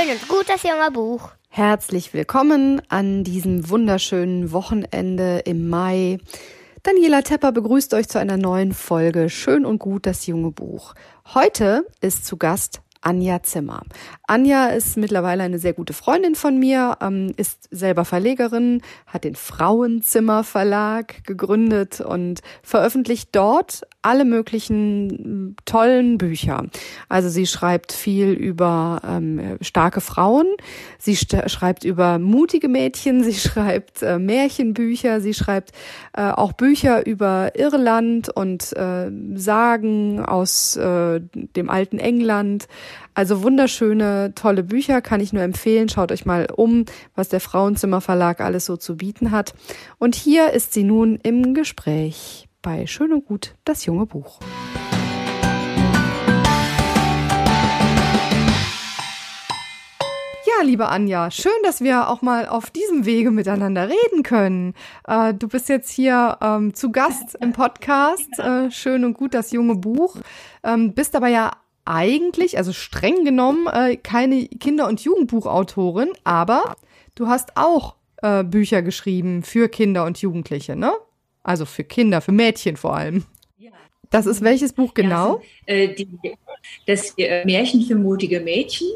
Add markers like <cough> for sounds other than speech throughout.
Schön und gut, das junge Buch. Herzlich willkommen an diesem wunderschönen Wochenende im Mai. Daniela Tepper begrüßt euch zu einer neuen Folge Schön und gut, das junge Buch. Heute ist zu Gast Anja Zimmer. Anja ist mittlerweile eine sehr gute Freundin von mir, ähm, ist selber Verlegerin, hat den Frauenzimmer Verlag gegründet und veröffentlicht dort alle möglichen tollen Bücher. Also sie schreibt viel über ähm, starke Frauen, sie schreibt über mutige Mädchen, sie <laughs> schreibt äh, Märchenbücher, sie schreibt äh, auch Bücher über Irland und äh, Sagen aus äh, dem alten England. Also wunderschöne, tolle Bücher, kann ich nur empfehlen. Schaut euch mal um, was der Frauenzimmer Verlag alles so zu bieten hat. Und hier ist sie nun im Gespräch bei Schön und Gut, das junge Buch. Ja, liebe Anja, schön, dass wir auch mal auf diesem Wege miteinander reden können. Äh, du bist jetzt hier ähm, zu Gast im Podcast äh, Schön und gut, das junge Buch. Ähm, bist aber ja eigentlich, also streng genommen, äh, keine Kinder- und Jugendbuchautorin, aber du hast auch äh, Bücher geschrieben für Kinder und Jugendliche, ne? Also für Kinder, für Mädchen vor allem. Das ist welches Buch genau? Ja, äh, die, das äh, Märchen für mutige Mädchen.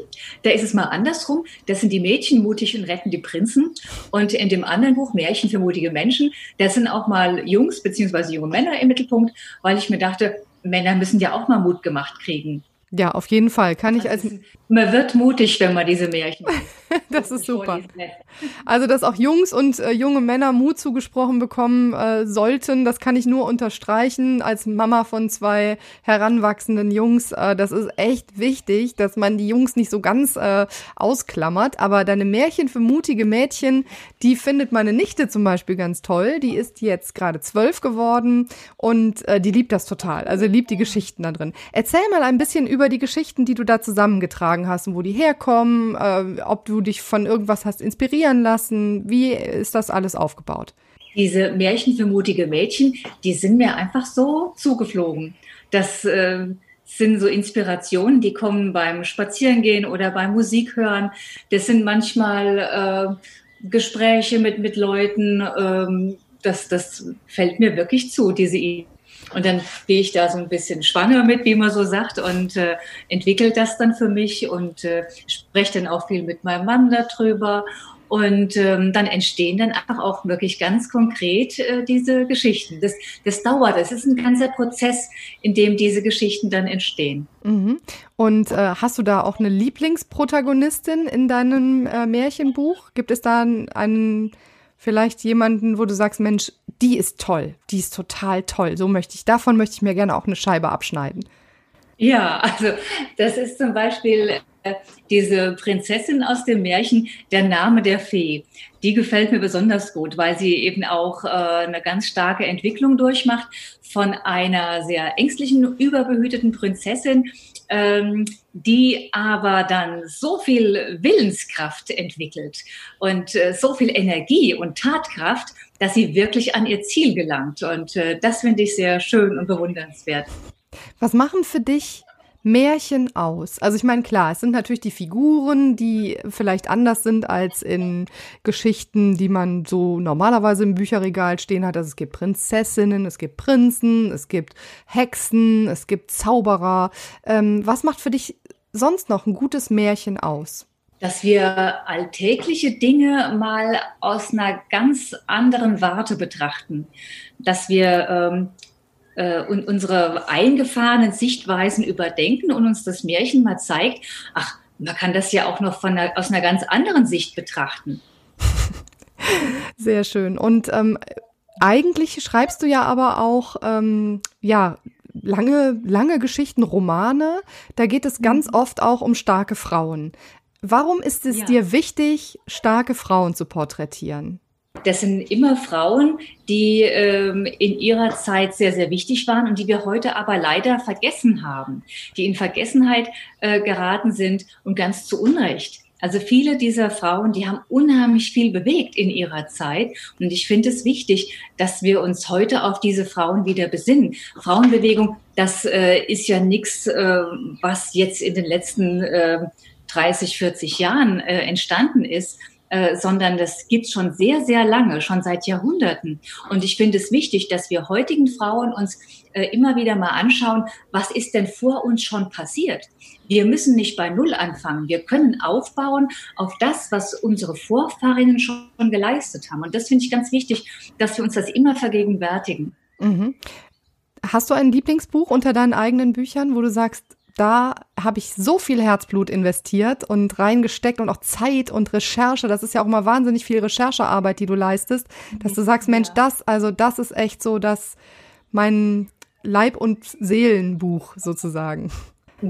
Da ist es mal andersrum. Das sind die Mädchen mutig und retten die Prinzen. Und in dem anderen Buch Märchen für mutige Menschen, da sind auch mal Jungs bzw. junge Männer im Mittelpunkt, weil ich mir dachte, Männer müssen ja auch mal Mut gemacht kriegen. Ja, auf jeden Fall. Kann ich als. Man wird mutig, wenn man diese Märchen. <laughs> das ist super. Also, dass auch Jungs und äh, junge Männer Mut zugesprochen bekommen äh, sollten, das kann ich nur unterstreichen. Als Mama von zwei heranwachsenden Jungs, äh, das ist echt wichtig, dass man die Jungs nicht so ganz äh, ausklammert. Aber deine Märchen für mutige Mädchen, die findet meine Nichte zum Beispiel ganz toll. Die ist jetzt gerade zwölf geworden und äh, die liebt das total. Also liebt die Geschichten da drin. Erzähl mal ein bisschen über die Geschichten, die du da zusammengetragen hast und wo die herkommen, äh, ob du dich von irgendwas hast inspirieren lassen. Wie ist das alles aufgebaut? Diese Märchen für mutige Mädchen, die sind mir einfach so zugeflogen. Das äh, sind so Inspirationen, die kommen beim Spazierengehen oder beim Musikhören. Das sind manchmal äh, Gespräche mit, mit Leuten. Ähm, das, das fällt mir wirklich zu, diese Idee. Und dann gehe ich da so ein bisschen schwanger mit, wie man so sagt, und äh, entwickle das dann für mich und äh, spreche dann auch viel mit meinem Mann darüber. Und ähm, dann entstehen dann einfach auch wirklich ganz konkret äh, diese Geschichten. Das, das dauert, es ist ein ganzer Prozess, in dem diese Geschichten dann entstehen. Mhm. Und äh, hast du da auch eine Lieblingsprotagonistin in deinem äh, Märchenbuch? Gibt es da einen vielleicht jemanden, wo du sagst, Mensch, die ist toll, die ist total toll. So möchte ich, davon möchte ich mir gerne auch eine Scheibe abschneiden. Ja, also das ist zum Beispiel äh, diese Prinzessin aus dem Märchen, der Name der Fee. Die gefällt mir besonders gut, weil sie eben auch äh, eine ganz starke Entwicklung durchmacht von einer sehr ängstlichen, überbehüteten Prinzessin, ähm, die aber dann so viel Willenskraft entwickelt und äh, so viel Energie und Tatkraft, dass sie wirklich an ihr Ziel gelangt. Und äh, das finde ich sehr schön und bewundernswert. Was machen für dich Märchen aus? Also ich meine, klar, es sind natürlich die Figuren, die vielleicht anders sind als in Geschichten, die man so normalerweise im Bücherregal stehen hat. Also es gibt Prinzessinnen, es gibt Prinzen, es gibt Hexen, es gibt Zauberer. Ähm, was macht für dich sonst noch ein gutes Märchen aus? dass wir alltägliche Dinge mal aus einer ganz anderen Warte betrachten, dass wir ähm, äh, und unsere eingefahrenen Sichtweisen überdenken und uns das Märchen mal zeigt, ach, man kann das ja auch noch von einer, aus einer ganz anderen Sicht betrachten. <laughs> Sehr schön. Und ähm, eigentlich schreibst du ja aber auch, ähm, ja, lange, lange Geschichten, Romane. Da geht es ganz mhm. oft auch um starke Frauen. Warum ist es ja. dir wichtig, starke Frauen zu porträtieren? Das sind immer Frauen, die ähm, in ihrer Zeit sehr, sehr wichtig waren und die wir heute aber leider vergessen haben, die in Vergessenheit äh, geraten sind und ganz zu Unrecht. Also viele dieser Frauen, die haben unheimlich viel bewegt in ihrer Zeit. Und ich finde es wichtig, dass wir uns heute auf diese Frauen wieder besinnen. Frauenbewegung, das äh, ist ja nichts, äh, was jetzt in den letzten äh, 30, 40 Jahren äh, entstanden ist, äh, sondern das gibt schon sehr, sehr lange, schon seit Jahrhunderten. Und ich finde es wichtig, dass wir heutigen Frauen uns äh, immer wieder mal anschauen, was ist denn vor uns schon passiert? Wir müssen nicht bei Null anfangen. Wir können aufbauen auf das, was unsere Vorfahrinnen schon geleistet haben. Und das finde ich ganz wichtig, dass wir uns das immer vergegenwärtigen. Mhm. Hast du ein Lieblingsbuch unter deinen eigenen Büchern, wo du sagst, da habe ich so viel Herzblut investiert und reingesteckt und auch Zeit und Recherche. Das ist ja auch mal wahnsinnig viel Recherchearbeit, die du leistest, dass du sagst, Mensch, das, also das ist echt so, dass mein Leib- und Seelenbuch sozusagen.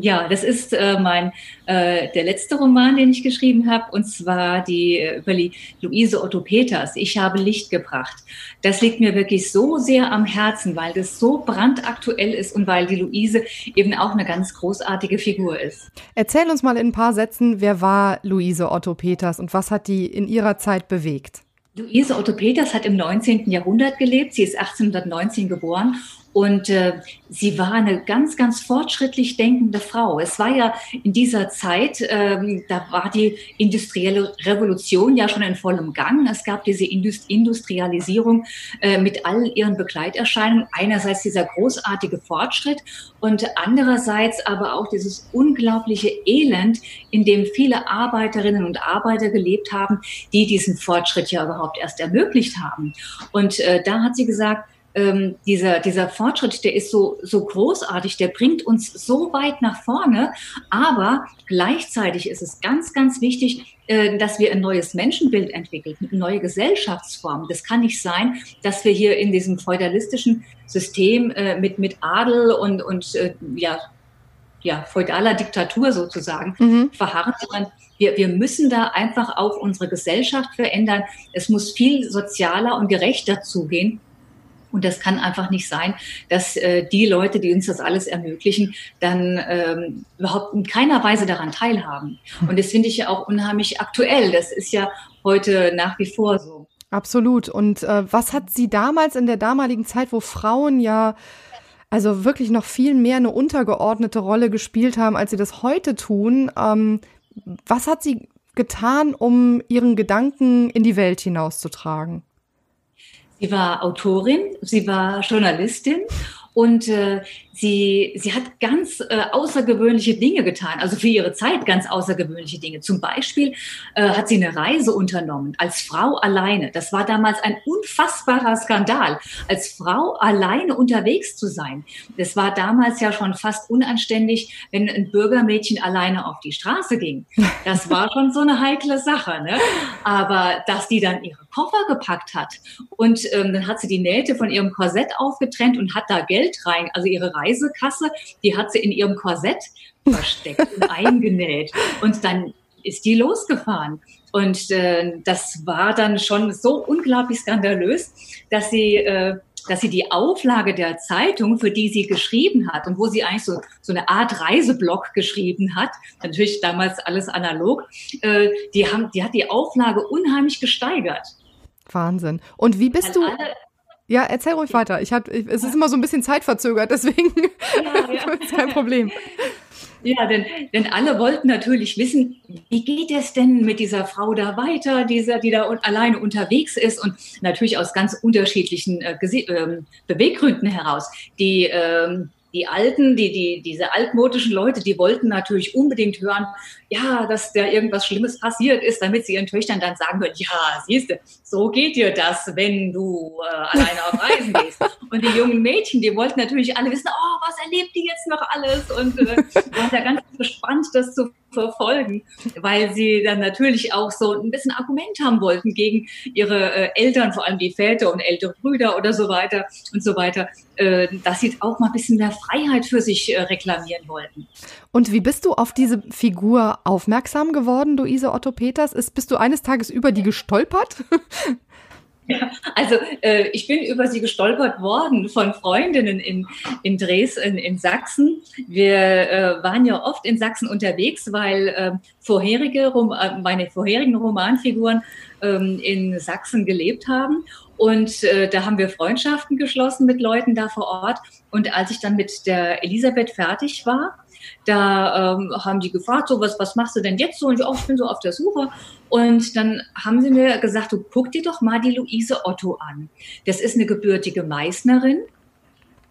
Ja, das ist äh, mein äh, der letzte Roman, den ich geschrieben habe, und zwar die äh, über die Luise Otto Peters. Ich habe Licht gebracht. Das liegt mir wirklich so sehr am Herzen, weil das so brandaktuell ist und weil die Luise eben auch eine ganz großartige Figur ist. Erzähl uns mal in ein paar Sätzen, wer war Luise Otto Peters und was hat die in ihrer Zeit bewegt? Luise Otto Peters hat im 19. Jahrhundert gelebt. Sie ist 1819 geboren und äh, sie war eine ganz, ganz fortschrittlich denkende Frau. Es war ja in dieser Zeit, ähm, da war die industrielle Revolution ja schon in vollem Gang. Es gab diese Indust Industrialisierung äh, mit all ihren Begleiterscheinungen. Einerseits dieser großartige Fortschritt und andererseits aber auch dieses unglaubliche Elend, in dem viele Arbeiterinnen und Arbeiter gelebt haben, die diesen Fortschritt ja überhaupt erst ermöglicht haben. Und äh, da hat sie gesagt, ähm, dieser, dieser Fortschritt, der ist so, so großartig, der bringt uns so weit nach vorne, aber gleichzeitig ist es ganz, ganz wichtig, äh, dass wir ein neues Menschenbild entwickeln, eine neue Gesellschaftsform. Das kann nicht sein, dass wir hier in diesem feudalistischen System äh, mit, mit Adel und, und äh, ja, ja, feudaler Diktatur sozusagen mhm. verharren, sondern wir, wir müssen da einfach auch unsere Gesellschaft verändern. Es muss viel sozialer und gerechter zugehen. Und das kann einfach nicht sein, dass äh, die Leute, die uns das alles ermöglichen, dann ähm, überhaupt in keiner Weise daran teilhaben. Hm. Und das finde ich ja auch unheimlich aktuell. Das ist ja heute nach wie vor so. Absolut. Und äh, was hat sie damals in der damaligen Zeit, wo Frauen ja also wirklich noch viel mehr eine untergeordnete Rolle gespielt haben, als sie das heute tun, ähm, was hat sie getan, um ihren Gedanken in die Welt hinauszutragen? Sie war Autorin, sie war Journalistin und äh, sie, sie hat ganz äh, außergewöhnliche Dinge getan, also für ihre Zeit ganz außergewöhnliche Dinge. Zum Beispiel äh, hat sie eine Reise unternommen als Frau alleine. Das war damals ein unfassbarer Skandal, als Frau alleine unterwegs zu sein. Das war damals ja schon fast unanständig, wenn ein Bürgermädchen alleine auf die Straße ging. Das war schon so eine heikle Sache. Ne? Aber dass die dann ihre Koffer gepackt hat und ähm, dann hat sie die Nähte von ihrem Korsett aufgetrennt und hat da Geld rein, also ihre Reisekasse, die hat sie in ihrem Korsett versteckt und <laughs> eingenäht. Und dann ist die losgefahren. Und äh, das war dann schon so unglaublich skandalös, dass sie, äh, dass sie die Auflage der Zeitung, für die sie geschrieben hat und wo sie eigentlich so, so eine Art Reiseblock geschrieben hat, natürlich damals alles analog, äh, die, haben, die hat die Auflage unheimlich gesteigert. Wahnsinn. Und wie bist Weil du? Ja, erzähl ruhig weiter. Ich hab, ich, es ist immer so ein bisschen zeitverzögert, deswegen ja, <laughs> ja. ist kein Problem. Ja, denn, denn alle wollten natürlich wissen, wie geht es denn mit dieser Frau da weiter, dieser, die da un alleine unterwegs ist und natürlich aus ganz unterschiedlichen äh, äh, Beweggründen heraus. Die ähm, die Alten, die, die, diese altmodischen Leute, die wollten natürlich unbedingt hören, ja, dass da irgendwas Schlimmes passiert ist, damit sie ihren Töchtern dann sagen können, ja, siehst du, so geht dir das, wenn du äh, alleine auf Reisen <laughs> gehst. Und die jungen Mädchen, die wollten natürlich alle wissen, oh, was erlebt die jetzt noch alles? Und äh, waren da ganz gespannt, das zu verfolgen, weil sie dann natürlich auch so ein bisschen Argument haben wollten gegen ihre äh, Eltern, vor allem die Väter und ältere Brüder oder so weiter und so weiter, äh, dass sie auch mal ein bisschen mehr Freiheit für sich äh, reklamieren wollten. Und wie bist du auf diese Figur aufmerksam geworden, Luise Otto Peters? Ist, bist du eines Tages über die gestolpert? <laughs> Also äh, ich bin über sie gestolpert worden von Freundinnen in, in Dresden, in Sachsen. Wir äh, waren ja oft in Sachsen unterwegs, weil äh, vorherige meine vorherigen Romanfiguren ähm, in Sachsen gelebt haben. Und äh, da haben wir Freundschaften geschlossen mit Leuten da vor Ort. Und als ich dann mit der Elisabeth fertig war, da ähm, haben die gefragt, so was, was machst du denn jetzt so? Und ich, oh, ich bin so auf der Suche. Und dann haben sie mir gesagt, du guck dir doch mal die Luise Otto an. Das ist eine gebürtige Meißnerin.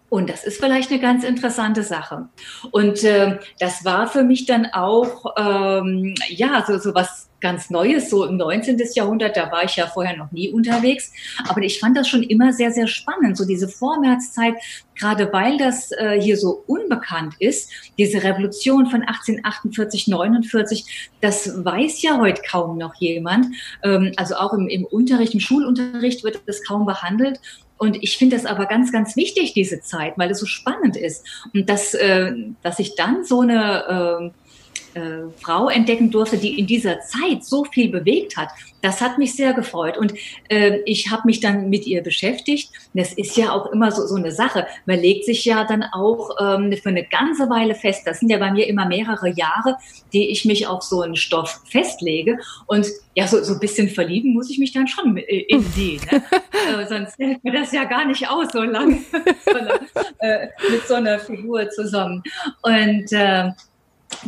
Und das ist vielleicht eine ganz interessante Sache. Und äh, das war für mich dann auch, ähm, ja, so, so was ganz Neues, so im 19. Jahrhundert, da war ich ja vorher noch nie unterwegs. Aber ich fand das schon immer sehr, sehr spannend, so diese Vormärzeit, gerade weil das äh, hier so unbekannt ist, diese Revolution von 1848, 49, das weiß ja heute kaum noch jemand. Ähm, also auch im, im Unterricht, im Schulunterricht wird das kaum behandelt. Und ich finde das aber ganz, ganz wichtig, diese Zeit, weil es so spannend ist. Und dass, äh, dass ich dann so eine... Äh, äh, Frau entdecken durfte, die in dieser Zeit so viel bewegt hat. Das hat mich sehr gefreut und äh, ich habe mich dann mit ihr beschäftigt. Das ist ja auch immer so, so eine Sache. Man legt sich ja dann auch ähm, für eine ganze Weile fest. Das sind ja bei mir immer mehrere Jahre, die ich mich auf so einen Stoff festlege und ja, so, so ein bisschen verlieben muss ich mich dann schon in sie. Ne? <laughs> äh, sonst hält mir das ja gar nicht aus, <laughs> so lange äh, mit so einer Figur zusammen. Und äh,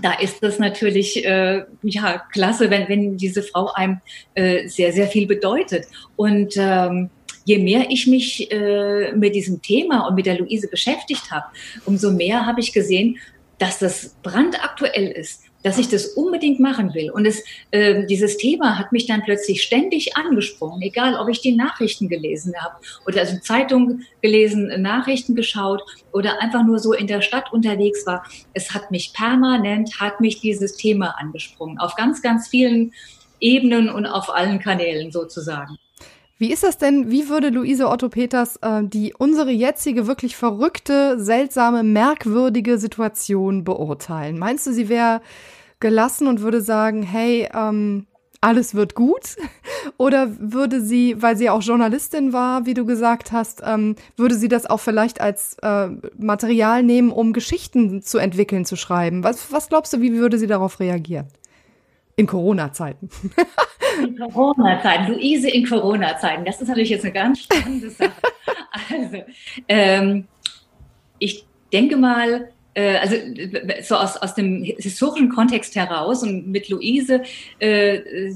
da ist es natürlich äh, ja klasse, wenn, wenn diese Frau einem äh, sehr, sehr viel bedeutet. Und ähm, je mehr ich mich äh, mit diesem Thema und mit der Luise beschäftigt habe, umso mehr habe ich gesehen, dass das brandaktuell ist dass ich das unbedingt machen will. Und es, äh, dieses Thema hat mich dann plötzlich ständig angesprochen, egal ob ich die Nachrichten gelesen habe oder also Zeitung gelesen, Nachrichten geschaut oder einfach nur so in der Stadt unterwegs war. Es hat mich permanent, hat mich dieses Thema angesprochen, auf ganz, ganz vielen Ebenen und auf allen Kanälen sozusagen. Wie ist das denn, wie würde Luise Otto Peters äh, die unsere jetzige wirklich verrückte, seltsame, merkwürdige Situation beurteilen? Meinst du, sie wäre gelassen und würde sagen, hey, ähm, alles wird gut? <laughs> Oder würde sie, weil sie auch Journalistin war, wie du gesagt hast, ähm, würde sie das auch vielleicht als äh, Material nehmen, um Geschichten zu entwickeln, zu schreiben? Was, was glaubst du, wie würde sie darauf reagieren? In Corona-Zeiten. In Corona-Zeiten, Luise in Corona-Zeiten. Das ist natürlich jetzt eine ganz spannende Sache. <laughs> Also, ähm, ich denke mal, also so aus, aus dem historischen Kontext heraus und mit Luise äh,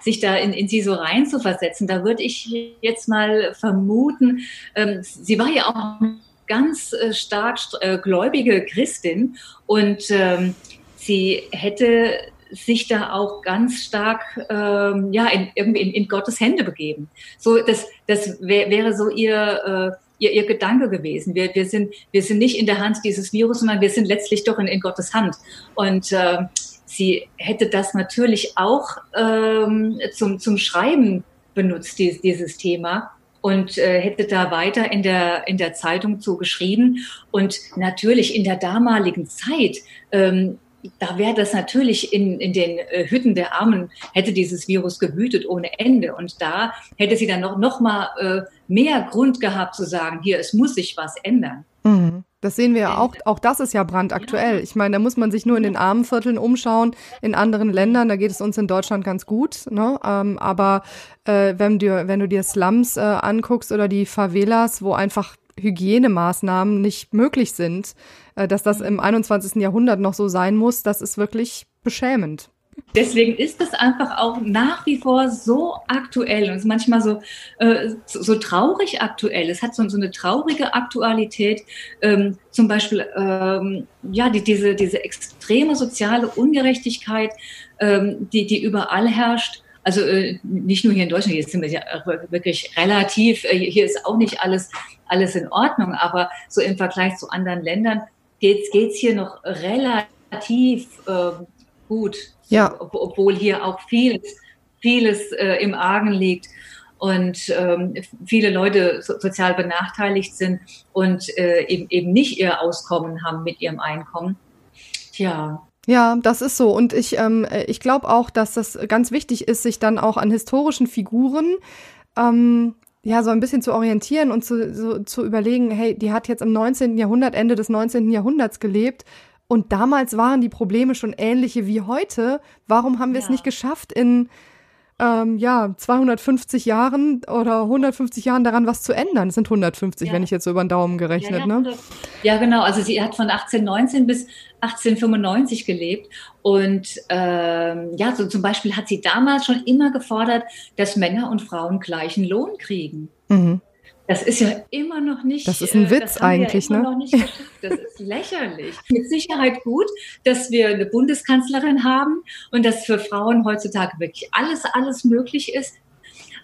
sich da in, in sie so rein zu versetzen, da würde ich jetzt mal vermuten, ähm, sie war ja auch ganz äh, stark äh, gläubige Christin und ähm, sie hätte sich da auch ganz stark ähm, ja in, irgendwie in, in Gottes Hände begeben. So das das wär, wäre so ihr äh, ihr, ihr Gedanke gewesen. Wir, wir, sind, wir sind nicht in der Hand dieses Virus, sondern wir sind letztlich doch in, in Gottes Hand. Und äh, sie hätte das natürlich auch ähm, zum, zum Schreiben benutzt, die, dieses Thema und äh, hätte da weiter in der, in der Zeitung zu geschrieben. Und natürlich in der damaligen Zeit ähm, da wäre das natürlich in, in den äh, Hütten der Armen, hätte dieses Virus gewütet ohne Ende. Und da hätte sie dann noch, noch mal äh, mehr Grund gehabt zu sagen, hier, es muss sich was ändern. Mhm. Das sehen wir ja auch, auch das ist ja brandaktuell. Ich meine, da muss man sich nur in den armen Vierteln umschauen. In anderen Ländern, da geht es uns in Deutschland ganz gut. Ne? Ähm, aber äh, wenn, du, wenn du dir Slums äh, anguckst oder die Favelas, wo einfach Hygienemaßnahmen nicht möglich sind, äh, dass das im 21. Jahrhundert noch so sein muss, das ist wirklich beschämend. Deswegen ist es einfach auch nach wie vor so aktuell und ist manchmal so, äh, so, so, traurig aktuell. Es hat so, so eine traurige Aktualität. Ähm, zum Beispiel ähm, ja, die, diese, diese extreme soziale Ungerechtigkeit, ähm, die, die überall herrscht. Also äh, nicht nur hier in Deutschland, hier sind wir ja wirklich relativ, äh, hier ist auch nicht alles, alles in Ordnung, aber so im Vergleich zu anderen Ländern geht's geht's hier noch relativ äh, gut. Ja. Ob, obwohl hier auch vieles, vieles äh, im Argen liegt und ähm, viele Leute so, sozial benachteiligt sind und äh, eben, eben nicht ihr Auskommen haben mit ihrem Einkommen. Tja. Ja, das ist so. Und ich, ähm, ich glaube auch, dass das ganz wichtig ist, sich dann auch an historischen Figuren ähm, ja, so ein bisschen zu orientieren und zu, so, zu überlegen, hey, die hat jetzt im 19. Jahrhundert, Ende des 19. Jahrhunderts gelebt und damals waren die Probleme schon ähnliche wie heute. Warum haben wir ja. es nicht geschafft, in ähm, ja 250 Jahren oder 150 Jahren daran was zu ändern. Es sind 150, ja. wenn ich jetzt so über den Daumen gerechnet. Ja, ja, ne? ja, genau. Also sie hat von 1819 bis 1895 gelebt und ähm, ja, so zum Beispiel hat sie damals schon immer gefordert, dass Männer und Frauen gleichen Lohn kriegen. Mhm. Das ist ja immer noch nicht. Das ist ein äh, Witz eigentlich, ja ne? das ist lächerlich. Mit Sicherheit gut, dass wir eine Bundeskanzlerin haben und dass für Frauen heutzutage wirklich alles, alles möglich ist.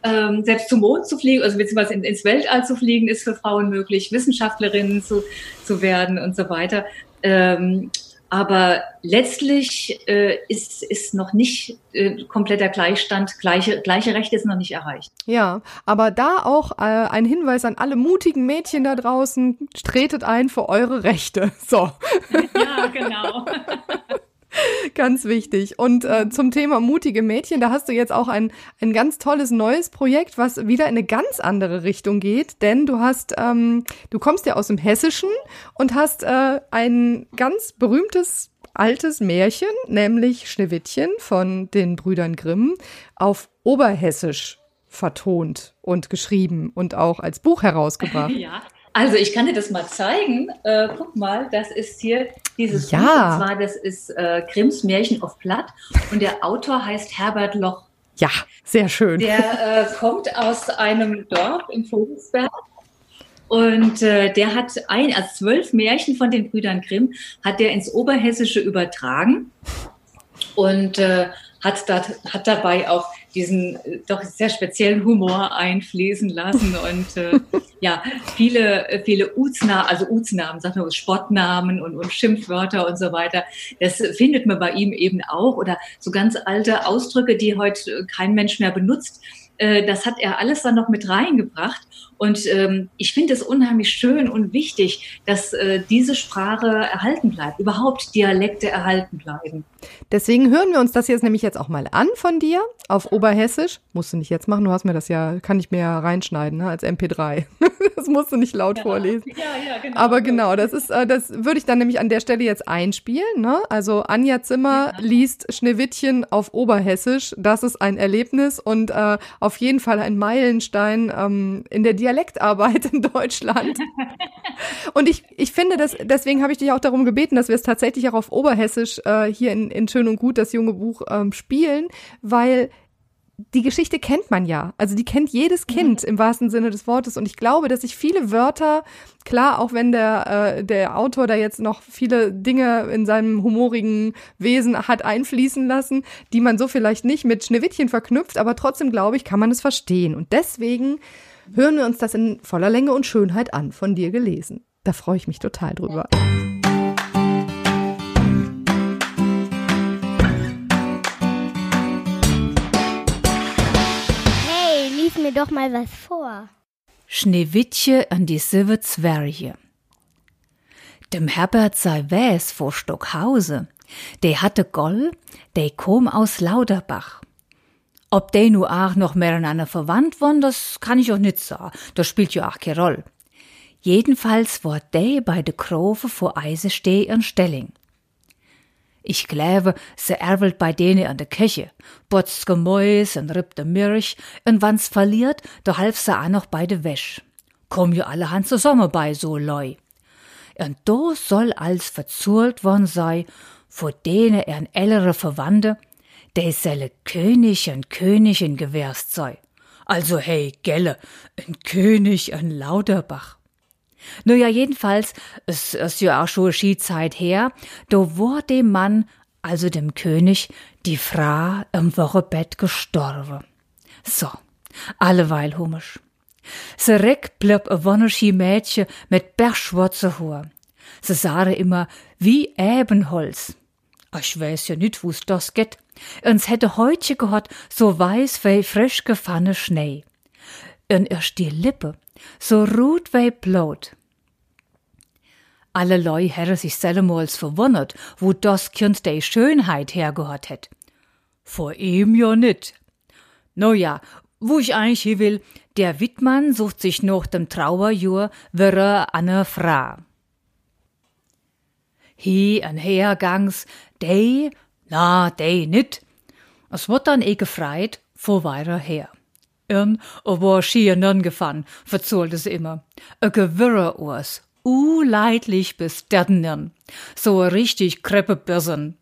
Ähm, selbst zum Mond zu fliegen, also beziehungsweise ins Weltall zu fliegen, ist für Frauen möglich, Wissenschaftlerinnen zu, zu werden und so weiter. Ähm, aber letztlich äh, ist, ist noch nicht äh, kompletter Gleichstand, gleiche, gleiche Rechte ist noch nicht erreicht. Ja, aber da auch äh, ein Hinweis an alle mutigen Mädchen da draußen, tretet ein für eure Rechte. <laughs> So. Ja, genau. <laughs> <laughs> Ganz wichtig. Und äh, zum Thema mutige Mädchen, da hast du jetzt auch ein, ein ganz tolles neues Projekt, was wieder in eine ganz andere Richtung geht. Denn du hast, ähm, du kommst ja aus dem Hessischen und hast äh, ein ganz berühmtes altes Märchen, nämlich Schneewittchen von den Brüdern Grimm, auf Oberhessisch vertont und geschrieben und auch als Buch herausgebracht. <laughs> Ja, also ich kann dir das mal zeigen. Äh, guck mal, das ist hier dieses ja. Buch. Und zwar, das ist äh, Grimms Märchen auf Platt. Und der Autor heißt Herbert Loch. Ja, sehr schön. Der äh, kommt aus einem Dorf im Vogelsberg. Und äh, der hat ein, also zwölf Märchen von den Brüdern Grimm hat der ins Oberhessische übertragen und äh, hat, da, hat dabei auch diesen äh, doch sehr speziellen Humor einfließen lassen <laughs> und äh, ja, viele, äh, viele Uznamen, also Uznamen, sagen wir Spottnamen und, und Schimpfwörter und so weiter. Das findet man bei ihm eben auch oder so ganz alte Ausdrücke, die heute kein Mensch mehr benutzt. Äh, das hat er alles dann noch mit reingebracht. Und ähm, ich finde es unheimlich schön und wichtig, dass äh, diese Sprache erhalten bleibt, überhaupt Dialekte erhalten bleiben. Deswegen hören wir uns das jetzt nämlich jetzt auch mal an von dir auf Oberhessisch. Musst du nicht jetzt machen, du hast mir das ja, kann ich mir ja reinschneiden ne, als MP3. <laughs> das musst du nicht laut ja. vorlesen. Ja, ja, genau. Aber genau, das ist, äh, das würde ich dann nämlich an der Stelle jetzt einspielen. Ne? Also Anja Zimmer ja. liest Schneewittchen auf Oberhessisch. Das ist ein Erlebnis und äh, auf jeden Fall ein Meilenstein ähm, in der Dialektarbeit in Deutschland. <laughs> und ich, ich finde, das, deswegen habe ich dich auch darum gebeten, dass wir es tatsächlich auch auf Oberhessisch äh, hier in, in Schön und Gut, das junge Buch, ähm, spielen, weil die Geschichte kennt man ja. Also die kennt jedes Kind mhm. im wahrsten Sinne des Wortes. Und ich glaube, dass sich viele Wörter, klar, auch wenn der, äh, der Autor da jetzt noch viele Dinge in seinem humorigen Wesen hat einfließen lassen, die man so vielleicht nicht mit Schneewittchen verknüpft, aber trotzdem, glaube ich, kann man es verstehen. Und deswegen hören wir uns das in voller Länge und Schönheit an, von dir gelesen. Da freue ich mich total drüber. mir doch mal was vor. Schneewittche an die sieve Zwerche. Dem Herbert sei wäs vor Stockhause, de hatte Goll, de kom aus Lauderbach. Ob de nu auch noch mehr miteinander verwandt won, das kann ich auch nit sagen, das spielt ja auch keine Rolle. Jedenfalls war de bei de Krove vor Eise steh in Stelling. Ich glaube, se erwelt bei denen an der Küche, botzt Gemäus und rippt de Milch, und wann's verliert, da half se auch noch bei de Wäsch. Komm jo allerhand zusammen bei so Leu. Und do soll als verzurlt worden sei, vor denen er ein ältere Verwandte, de selle König und Königin gewärst sei. Also hey, Gelle, ein König an Lauterbach. Nur ja, jedenfalls, es ist ja auch schon Skizeit her, da war dem Mann, also dem König, die Frau im Wochenbett gestorben. So, alleweil humisch. Se reck blieb a wonnerschi Mädchen mit bergschwarze Haar. Se sah immer wie Ebenholz. Ich weiß ja nicht, wo's das geht. Uns hätte heute gehört, so weiß wie frisch gefanne Schnee. Und erst die Lippe, so rot wie Blut. Alle Leu hätte sich sellemals verwundert, wo das Kind de Schönheit hergehört hätt. Vor ihm ja nit. No ja, wo ich eigentlich hier will, der Wittmann sucht sich noch dem Trauerjur wirre Anne Fra. Hi an her gangs, de, na, de nit. Es wird dann eh gefreit, vor weiter her. Irn, o war schier nun gefangen, verzollte sie immer. A Gewirre urs, leidlich bis derden so a richtig Kreppebirsen.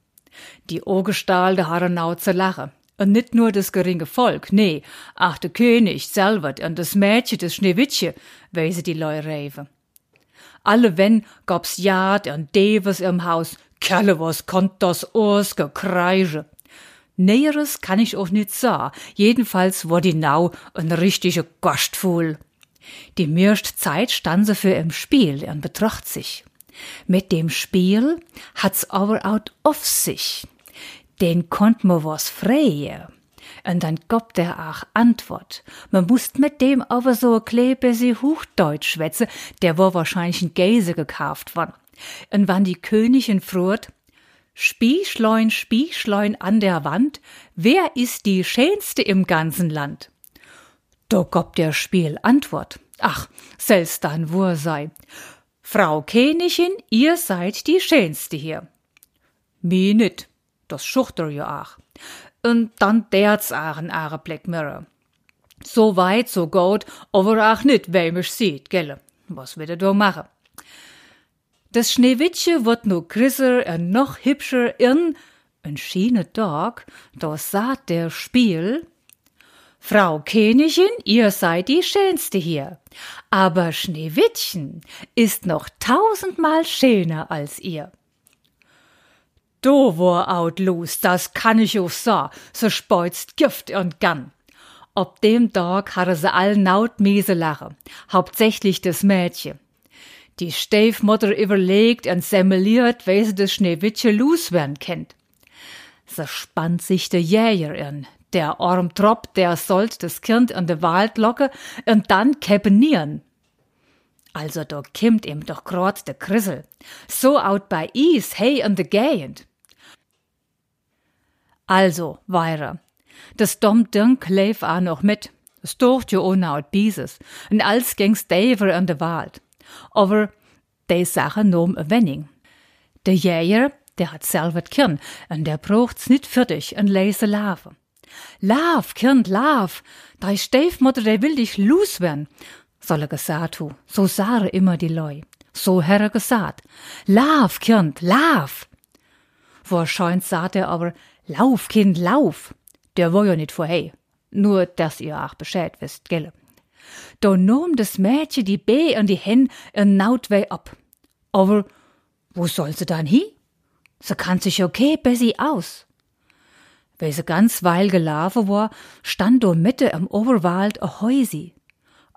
Die Ogestahl der Harrenau zu lachen. Und nicht nur das geringe Volk, nee, ach der König selber und das Mädchen, das Schneewittchen, weise die Leu. Alle wenn gab's Jad und Devers im Haus, Kerle was konnt das Urs. Näheres kann ich auch nicht sagen. Jedenfalls war die Nau ein richtiger Gastfuhl. Die meiste Zeit stand sie für im Spiel und betracht sich. Mit dem Spiel hat's aber auch auf sich. Den konnt man was freie. Und dann gab der auch Antwort. Man musst mit dem aber so klebe sie Hochdeutsch schwätze, der war wahrscheinlich ein Käse gekauft worden. Und wann die Königin frurt, Spiechlein, Spiechlein an der Wand, wer ist die schönste im ganzen Land? Da gab der Spiel Antwort. Ach, selbst dann wo sei. Frau Königin, ihr seid die schönste hier. Mi nit, das schuchter ja auch. Und dann der's auch in eure Black Mirror. So weit, so gut, aber auch nit, wem ich sieht, gelle. Was wird er da machen? Das Schneewittchen wird no größer und noch hübscher in ein schiene Tag, da sagt der Spiel, Frau Königin, ihr seid die schönste hier, aber Schneewittchen ist noch tausendmal schöner als ihr. Do war out los, das kann ich auch sa, so speuzt Gift und Gann. Ob dem Tag hatte sie all naut miese lache, hauptsächlich das Mädchen. Die Stiefmutter überlegt und semmeliert, wie sie das Schneewittchen loswerden kennt. So spannt sich der Jäger in. Der arm Trop, der sollt das Kind in den Wald locken und dann kepenieren. Also da kimmt ihm doch grad der Krissel. So out bei is, hey in de Gegend. Also, weiter. Das dumm Ding leif auch noch mit. Es durft ja ohne out Bieses. Und als ging's Daver in de Wald. Aber die Sache nahm a Wending. Der Jäger, der hat selber Kirn, und der braucht's nicht fertig und leise Lave. Lauf, Kind, lauf, dei Stiefmutter, der will dich loswerden, soll er gesagt hu. So sah immer die Leu. So herre gesagt. Lauf, Kind, lauf. Wahrscheinlich sagt er aber, lauf, Kind, lauf. Der war ja nicht vorher. Nur, dass ihr auch Bescheid wisst, gell? Da nahm das Mädchen die B an die Hen und naut wei ab. Aber wo soll sie dann hin? Sie kann sich okay bessi aus. Weil sie ganz weil gelaufen war, stand do Mitte am Oberwald a Häusi.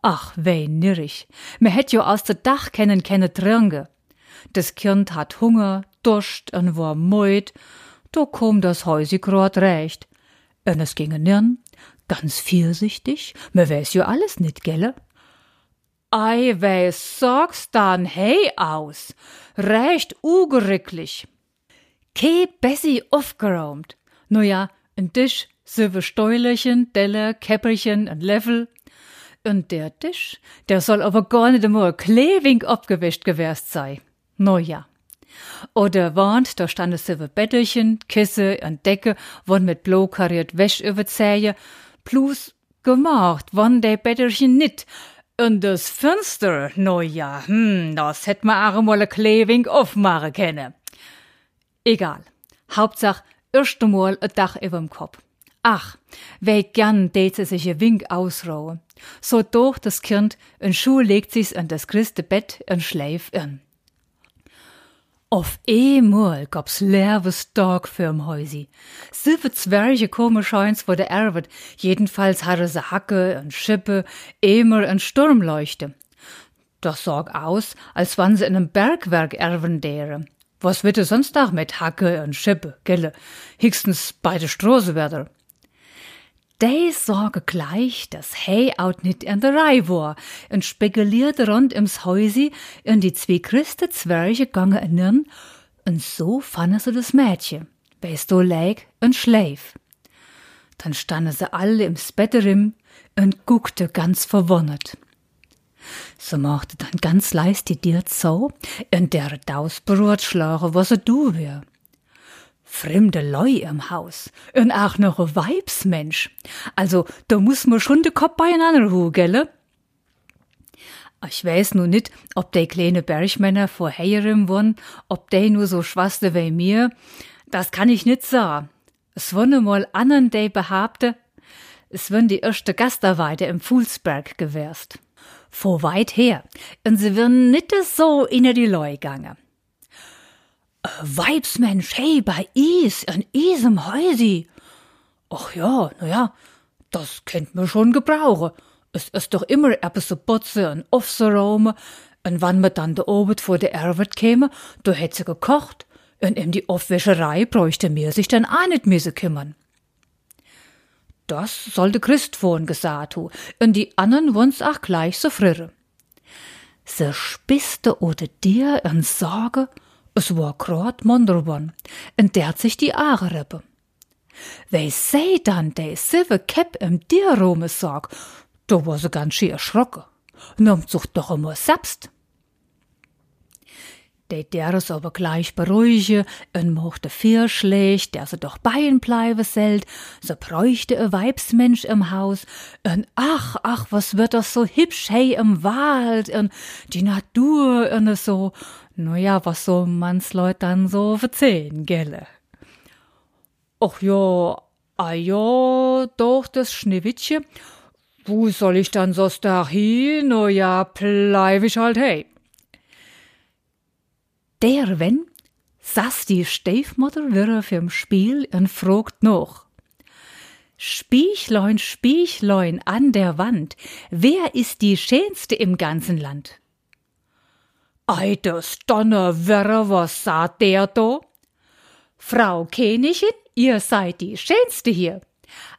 Ach, wei nirrig. Me hätt jo aus der Dach kennen kenne Trinke. Das Kind hat Hunger, Durst und war meut. Da kom das Häusi grad recht. Und es ginge nirn, ganz viersichtig, me weiß jo alles nit, gelle? Ei, was sagst dann hey aus? Recht ugericklich. Ke Bessie aufgeräumt. No ja, ein Tisch, silbe Stäulerchen, Teller, Käpperchen und Löffel. Und der Tisch, der soll aber gar nicht einmal klebing abgewischt gewesen sein. No ja. Oder Wand, da standen silbe Bettelchen, Kisse und Decke, wurden mit blau kariert Wäsch überzähe, plus gemacht, wann de Bettelchen nit, und das Fenster, no ja, hm, das hätt ma auch mal Kleving aufmachen können. Egal. Hauptsache, erst einmal a Dach überm Kopf. Ach, wie gern tät sie sich a Wink ausrauen. So durch das Kind, en Schuh legt sich's an das christe Bett und schläft in. Auf einmal gab's leeres Tag fürm Häusi. Sieben Zwerge kommen scheins vor der Erwet. Jedenfalls hatte sie Hacke und Schippe, immer und Sturmleuchte. Das sorg aus, als wann sie in einem Bergwerk erwen dere. Was wird es sonst auch mit Hacke und Schippe, gelle? Höchstens beide Strohsewerder. Dei sorge gleich, dass Hey out nit in der Rei war und spekulierte rund ums Häusi und die zwei Christe Zwerge gange innern und so fanden sie das Mädchen, weißt du, leg und schläf. Dann standen sie alle im Spetterim und guckte ganz verwundert. So machte dann ganz leis die dir so, und der Daus schlagen, was er du wär. Fremde Leu im Haus. Und auch noch ein Weibsmensch. Also, da muss man schon de Kopf beieinander hu, gelle? Ich weiß nur nicht, ob de kleine Bergmänner vor Heierim waren, ob de nur so schwaste wie mir. Das kann ich nicht sagen. Es wurden mal anderen de behaupte, es würden die erste Gasterweide im Fuhlsberg gewärst. Vor weit her, und sie würden nicht so in die Leu gange. Weibsmensch, hey, bei Is, in Isem Häusi. Ach ja, na ja, das kennt man schon gebrauche. Es ist doch immer etwas zu putzen und aufzuräumen. Und wann man dann da oben vor der Arbeit käme, da hätte sie gekocht. Und in die Aufwäscherei bräuchte mir sich dann auch nicht mehr zu kümmern. Das sollte Christ vorhin gesagt hu, und die anderen wun's auch gleich so früher. Se spiste oder dir in Sorge, es war grad Monderwan, und der hat sich die Aare rippe. Wei sei dann de sive Kepp im Dierrome sag, da war sie ganz schön erschrocken. Nimmt sich doch immer selbst. De deres aber gleich beruhige und mochte viel schlecht, der se doch beien bleibe selt, se bräuchte e Weibsmensch im Haus, und ach, ach, was wird das so hübsch, hey, im Wald, und die Natur, und so, no ja, was so Mannsleut dann so verzehn, gelle. Ach ja, ah ja, doch, das Schneewittchen, wo soll ich dann so hin, no ja, bleib ich halt, hey der wenn saß die Stiefmutter wieder fürm Spiel und frugt noch. Spiechlein, Spiechlein an der Wand, wer ist die schönste im ganzen Land? Ei, das Donnerwerre, was sagt der da? Frau Königin, ihr seid die schönste hier.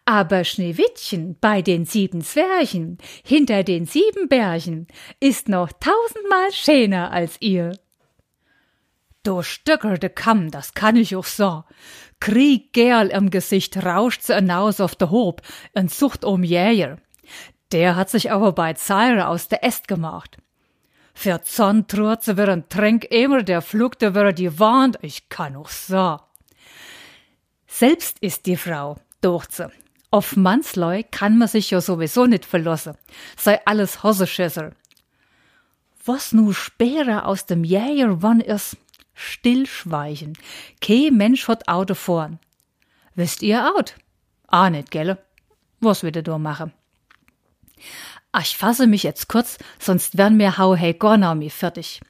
Aber Schneewittchen bei den sieben Zwerchen, hinter den sieben Bergen, ist noch tausendmal schöner als ihr. Du stöckerte Kamm, das kann ich auch so. Krieg Gerl im Gesicht rauscht sie hinaus auf der Hob und sucht um Jäger. Der hat sich aber bei Zeire aus der Est gemacht. Für sie wir ein Tränk immer, der flugte wir die Wand, ich kann auch so. Selbst ist die Frau, durch sie. Auf Mannsleu kann man sich ja sowieso nicht verlassen, sei alles Hosseschisser. Was nu später aus dem Jäger wann ist, Stillschweigen. Kei Mensch hat Auto vorn. Wisst ihr out? Ah, nicht, gelle? Was wird er da machen? Ach, ich fasse mich jetzt kurz, sonst werden mir hau hey Gornaumi fertig.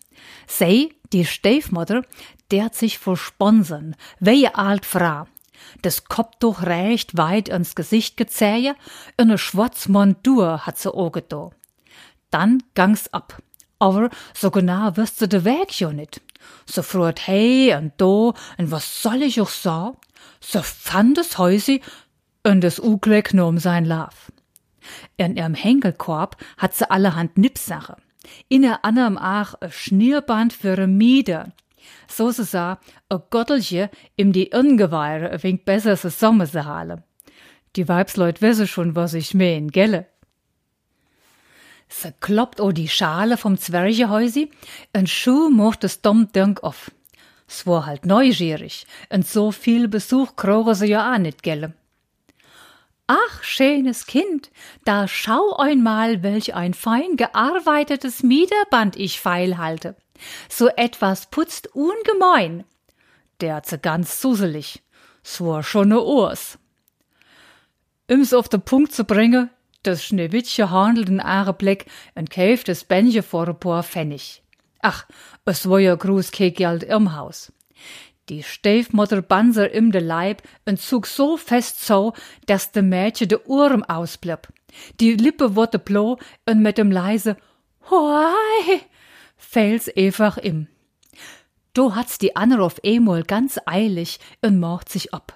Sei, die Stiefmutter, der hat sich versponsern, wehe alt Frau. Das Kopftuch reicht weit ins Gesicht gezähe, und ne schwarz Montur hat sie oge da. Dann gang's ab. Aber so genau wirst du de Weg jo nit. So frut hey und do, und was soll ich auch so? So fand es Häusi und es Uglück nur um sein Lauf. In ihrem Henkelkorb hat sie allerhand Nippsache. In der anderem auch a Schnierband für a Mieder. So se sa, a Gottelche im die Ungeweire a wenig besser se Sommer. Die Weibsleut wissen schon, was ich mein, gelle? Se kloppt o die Schale vom Zwergehäusi, en Schuh mocht es dumm dünk auf. S war halt neugierig, und so viel Besuch kroge se ja auch nicht gelle. Ach, schönes Kind, da schau einmal, welch ein fein gearbeitetes Miederband ich feil halte. So etwas putzt ungemein. Der se ganz suselig. S war schon ne Urs. Um's auf den Punkt zu bringen, das Schneewittchen handelt in Blick und kauft das Bändchen vor ein paar Pfennig. Ach, es war ja groß kein Geld im Haus. Die Stiefmutter Banser im de Leib und zog so fest so, dass de Mädchen de Ohren ausblieb. Die Lippe wurde blau und mit dem leise Hoi fällt's einfach im. Do hat's die Anne auf einmal ganz eilig und macht sich ab.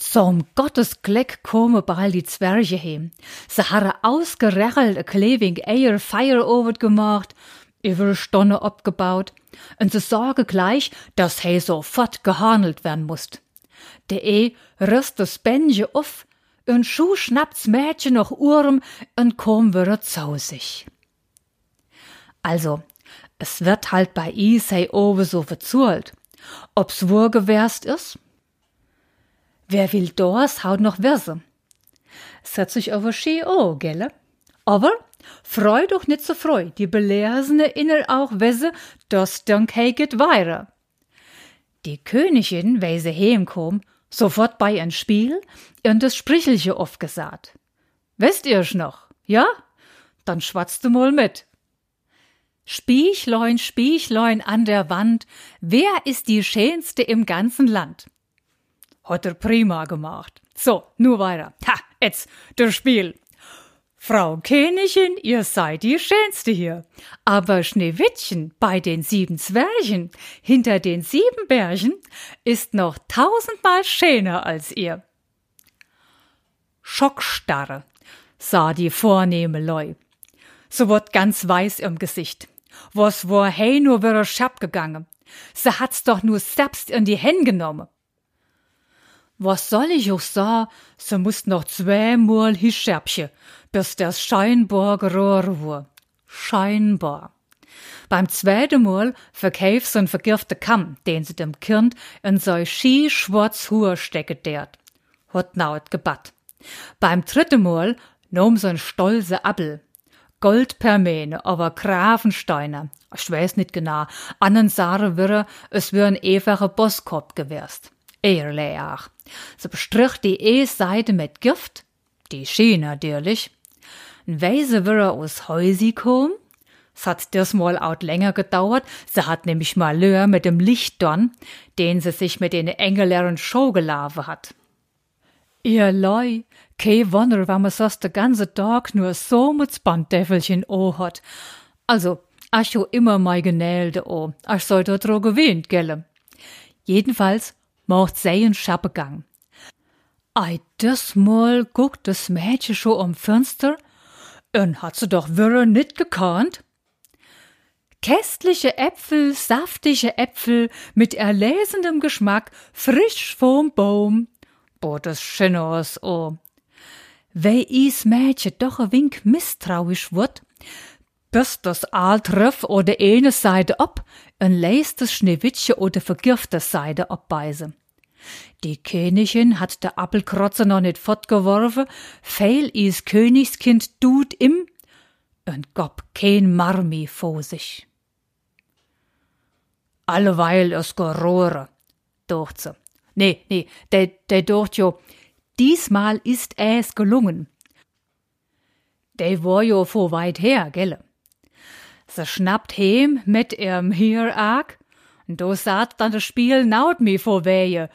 Zum Gottes Gleck komme bald die Zwerge heim. Sie haben ausgerechelt a kleving Eier Feierover gemacht, über Stunde abgebaut, und sie sorge gleich, dass he sofort gehandelt werden musst. Der E rüst das Bänje auf, und schuh schnappt's Mädchen noch Urm und komm wieder zu sich. Also, es wird halt bei is hey owe so verzurlt. Ob's wohl gewärst is, wer will das haut noch? Es hat sich aber schön oh, gelle? Aber freu doch nicht so freu, die Belesene inner auch wisse, dass dann geht weiter. Die Königin, weil sie heimkom, sofort bei ein Spiel und das Sprichelche aufgesagt. Wisst ihr's noch? Ja? Dann schwatzt du mal mit. Spiechlein, Spiechlein an der Wand, wer ist die schönste im ganzen Land? Hat er prima gemacht. So, nur weiter. Ha, jetzt, das Spiel. Frau Königin, ihr seid die Schönste hier. Aber Schneewittchen bei den sieben Zwerchen hinter den sieben Bergen ist noch tausendmal schöner als ihr. Schockstarre, sah die vornehme Leu. So wird ganz weiß im Gesicht. Was war hey nur wieder schab gegangen. Sie hat's doch nur selbst in die Hände genommen. Was soll ich auch sagen, sie muss noch zweimal hischerbchen, bis das scheinbar gerohren war. Scheinbar. Beim zweiten Mal verkauf so ein vergifte Kamm, den sie dem Kind in so schi schwarz Haar stecket dert. Hat naut gebat. Beim dritten Mal nahm ein stolze Appel. Gold per Mähne, aber Grafensteiner. Ich weiß nicht genau. Annen sagen würde, es wär ein einfacher Bosskopf gewärst. Ehrlich auch. Sie bestrich die E-Seite mit Gift, die Schien natürlich, Weise wir aus Häusi kommen. Es hat das mal out länger gedauert. Sie hat nämlich mal Lör mit dem Lichtdorn, den sie sich mit den Engelern Show gelaufen hat. Ihr Leu, kei Wunder, wenn man sonst den ganzen Tag nur so mit Spandäffelchen o hat. Also, ach jo immer mei Genälde o, ach soll dort dro gewähnt, gelle. Jedenfalls macht sie einen Schappegang. Ei, das mal guckt das Mädchen schon um Fenster und hat sie doch wirre nit gekannt? Kästliche Äpfel, saftige Äpfel mit erlesendem Geschmack, frisch vom Baum. Boah, das schön aus, oh. Wei is Mädchen doch a wink misstrauisch wird, bis das Aal triff oder eine Seite ab und lässt das Schneewittchen oder vergifte Seite abbeißen. Die Königin hat der Appelkrotzer noch nicht fortgeworfen, feil is Königskind tut im und gob kein Marmi vor sich. Alleweil es gerohre, docht sie. Nee, nee, de, de docht jo, diesmal ist es gelungen. De war jo vor weit her, gelle. Se schnappt heim mit ihrem Hierarg, do saht dann das Spiel naut mi vor Wehe,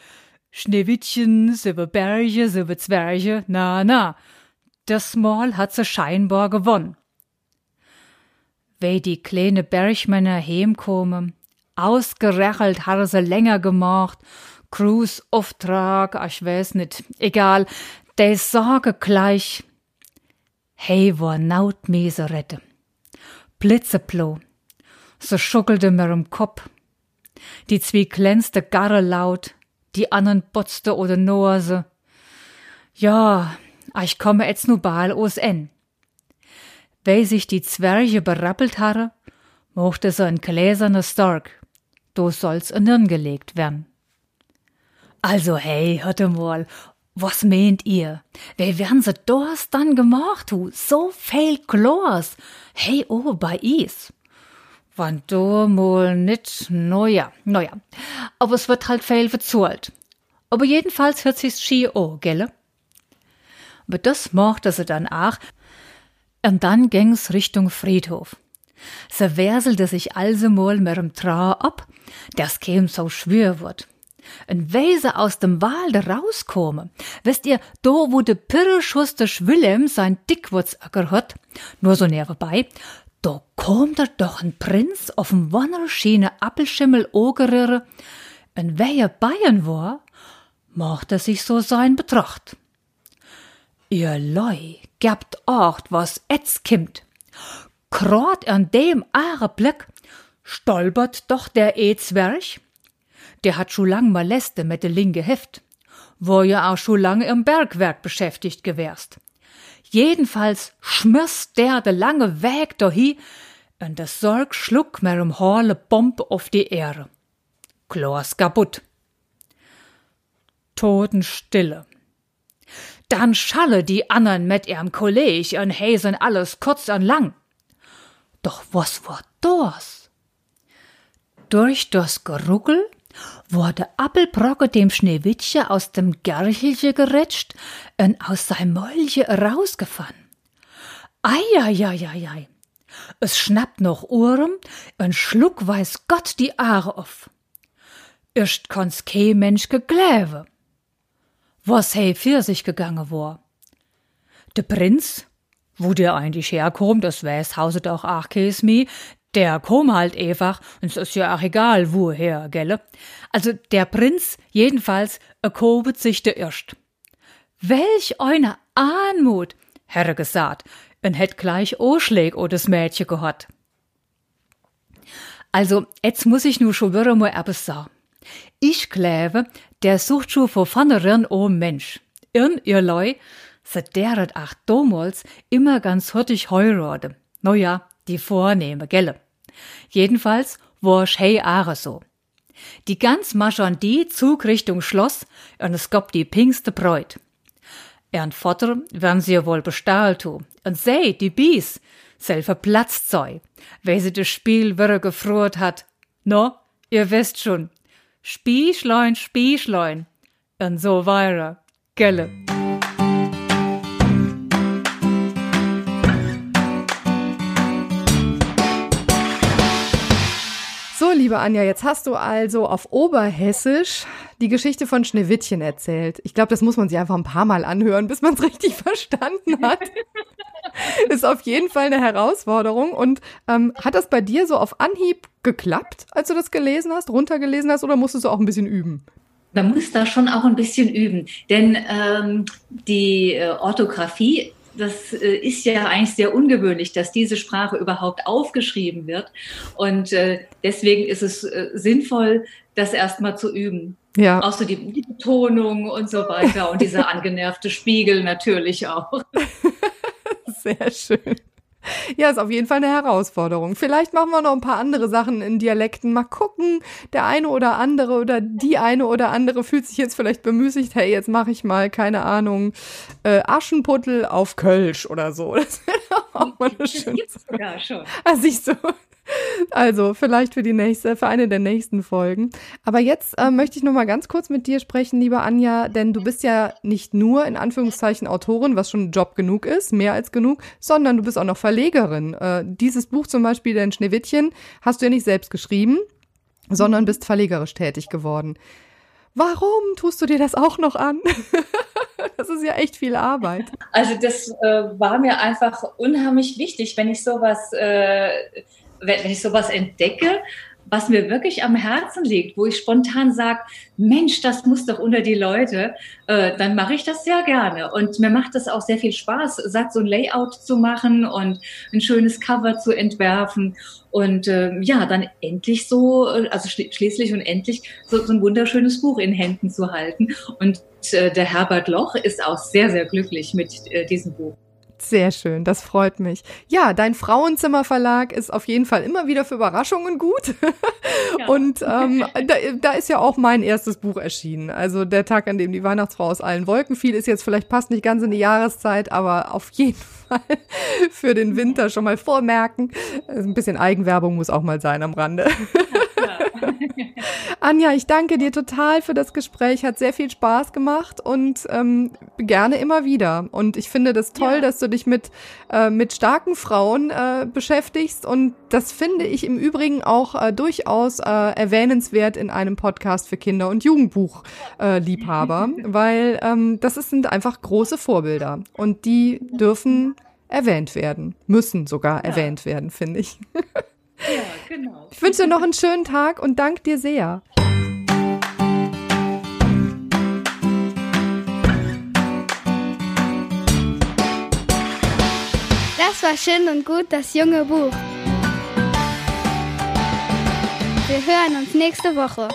Schneewittchen, silber Berge, silber Zwerge, na, na. Das Mal hat sie scheinbar gewonnen. Wei die kleine Bergmänner heimkommen, ausgerechelt hat sie länger gemacht, Cruise Auftrag, ich weiß nicht, egal, de Sorge gleich. Hey, war naut Meserette. Blitzeplo. So schuckelte mir im Kopf. Die zwie glänzte garre laut, die anderen botzte oder Nose. Ja, ich komme jetzt nu bal aus en. Weil sich die Zwerge berappelt hatte, mochte so ein gläserner Stark. Do soll's in Hirn gelegt werden. Also hey, hörte mal, was meint ihr? Wer werden sie das dann gemacht, hu? So viel Chlors. Hey, oh, bei is. Wann du mal nit, no ja. Aber es wird halt viel verzahlt. Aber jedenfalls hört sich's schi o, gelle? Aber das mochte sie dann auch. Und dann ging's Richtung Friedhof. Se werselte sich also mal mit dem Trau ab, das käm so schwür wird. Ein Weise aus dem Walde rauskomme. Wisst ihr, do wo de Pirreschuster Willem sein Dickwurzacker hat, nur so näher vorbei, da kommt er doch ein Prinz auf dem wunderschöne Appelschimmel ogerere, und wer Bayern war, macht er sich so sein Betracht. Ihr Leu gebt acht, was etz kimmt. Grad an dem Blick stolpert doch der E-Zwerch. Der hat schon lang Moleste mit de linke Heft, wo ja auch schon lange im Bergwerk beschäftigt gewärst. Jedenfalls schmiss der de lange Weg dahi und der Sorg schluck mer um Horle Bomb auf die Ehre. Klos kaputt. Totenstille. Dann schalle die andern mit ihrem Kolleg und häsen alles kurz und lang. Doch was war das? Durch das Geruckel wurde Appelbrocke dem Schneewittchen aus dem Gerchelche gerätscht und aus seinem Mäulche rausgefahren. Eieieiei. Es schnappt noch Ohren und schluck weiß Gott die Aare auf. Erst konnt's kei Mensch gegläwe. Was hei für sich gegangen war. Der Prinz, wo der eigentlich herkommt, das weiß hauset auch mi, der kom halt einfach, und es ist ja auch egal, woher, gelle. Also der Prinz, jedenfalls, er kobet sich der erst. Welch eine Anmut, Herr gesagt, en hätt gleich Oschläg o das Mädchen gehört. Also, jetzt muss ich nur schon wieder mal etwas sagen. Ich glaube, der sucht schon vor vornherein o Mensch. Irn ihr Leu, se deret ach damals immer ganz hurtig heurade. No ja, die Vornehme, gelle. Jedenfalls war hey Aare so. Die ganz maschern die Zug Richtung Schloss und es gab die pinkste Bräut. Ern Vater werden sie ja wohl bestahlt. Und sei, die Bies, selber platzt sei, weil sie das Spiel wirre gefroht hat. No, ihr wisst schon. Spiechlein, Spiechlein. Und so weiter. Gelle. Liebe Anja, jetzt hast du also auf Oberhessisch die Geschichte von Schneewittchen erzählt. Ich glaube, das muss man sich einfach ein paar Mal anhören, bis man es <laughs> richtig verstanden hat. <laughs> Ist auf jeden Fall eine Herausforderung. Und ähm, hat das bei dir so auf Anhieb geklappt, als du das gelesen hast, runtergelesen hast, oder musstest du auch ein bisschen üben? Man muss da schon auch ein bisschen üben, denn ähm, die äh, Orthographie das äh, ist ja eigentlich sehr ungewöhnlich, dass diese Sprache überhaupt aufgeschrieben wird. Und äh, deswegen ist es äh, sinnvoll, das erstmal zu üben. Ja. Auch so die, die Betonung und so weiter und dieser <laughs> angenervte Spiegel natürlich auch. Sehr schön. <laughs> Ja, ist auf jeden Fall eine Herausforderung. Vielleicht machen wir noch ein paar andere Sachen in Dialekten. Mal gucken, der eine oder andere oder die eine oder andere fühlt sich jetzt vielleicht bemüßigt, hey, jetzt mache ich mal, keine Ahnung, äh, Aschenputtel auf Kölsch oder so. <laughs> Das wäre auch mal eine <laughs> schöne Sache. Ja, schon. Also ich so. Also vielleicht für die nächste, für eine der nächsten Folgen. Aber jetzt äh, möchte ich noch mal ganz kurz mit dir sprechen, liebe Anja, denn du bist ja nicht nur in Anführungszeichen Autorin, was schon Job genug ist, mehr als genug, sondern du bist auch noch Verlegerin. Äh, dieses Buch zum Beispiel, dein Schneewittchen, hast du ja nicht selbst geschrieben, sondern bist verlegerisch tätig geworden. Warum tust du dir das auch noch an? <laughs> das ist ja echt viel Arbeit. Also das äh, war mir einfach unheimlich wichtig, wenn ich sowas äh, wenn ich sowas entdecke, was mir wirklich am Herzen liegt, wo ich spontan sage, Mensch, das muss doch unter die Leute, äh, dann mache ich das sehr gerne. Und mir macht es auch sehr viel Spaß, sagt so ein Layout zu machen und ein schönes Cover zu entwerfen. Und äh, ja, dann endlich so, also schließlich und endlich so, so ein wunderschönes Buch in Händen zu halten. Und äh, der Herbert Loch ist auch sehr, sehr glücklich mit äh, diesem Buch. Sehr schön, das freut mich. Ja, dein Frauenzimmerverlag ist auf jeden Fall immer wieder für Überraschungen gut. <laughs> Ja. Und ähm, <laughs> da, da ist ja auch mein erstes Buch erschienen. Also der Tag, an dem die Weihnachtsfrau aus allen Wolken fiel, ist jetzt vielleicht passt nicht ganz in die Jahreszeit, aber auf jeden <laughs> Fall für den Winter schon mal vormerken. Ein bisschen Eigenwerbung muss auch mal sein am Rande. Anja, ich danke dir total für das Gespräch. Hat sehr viel Spaß gemacht und ähm, gerne immer wieder. Und ich finde das toll, ja. dass du dich mit, äh, mit starken Frauen äh, beschäftigst. Und das finde ich im Übrigen auch äh, durchaus äh, erwähnenswert in einem Podcast für Kinder- und Jugendbuchliebhaber, äh, <laughs> weil ähm, das sind einfach große Vorbilder. Und die dürfen erwähnt werden, müssen sogar ja. erwähnt werden, finde ich. <laughs> Ja, genau. Ich wünsche dir noch einen schönen Tag und danke dir sehr. Das war schön und gut, das junge Buch. Wir hören uns nächste Woche.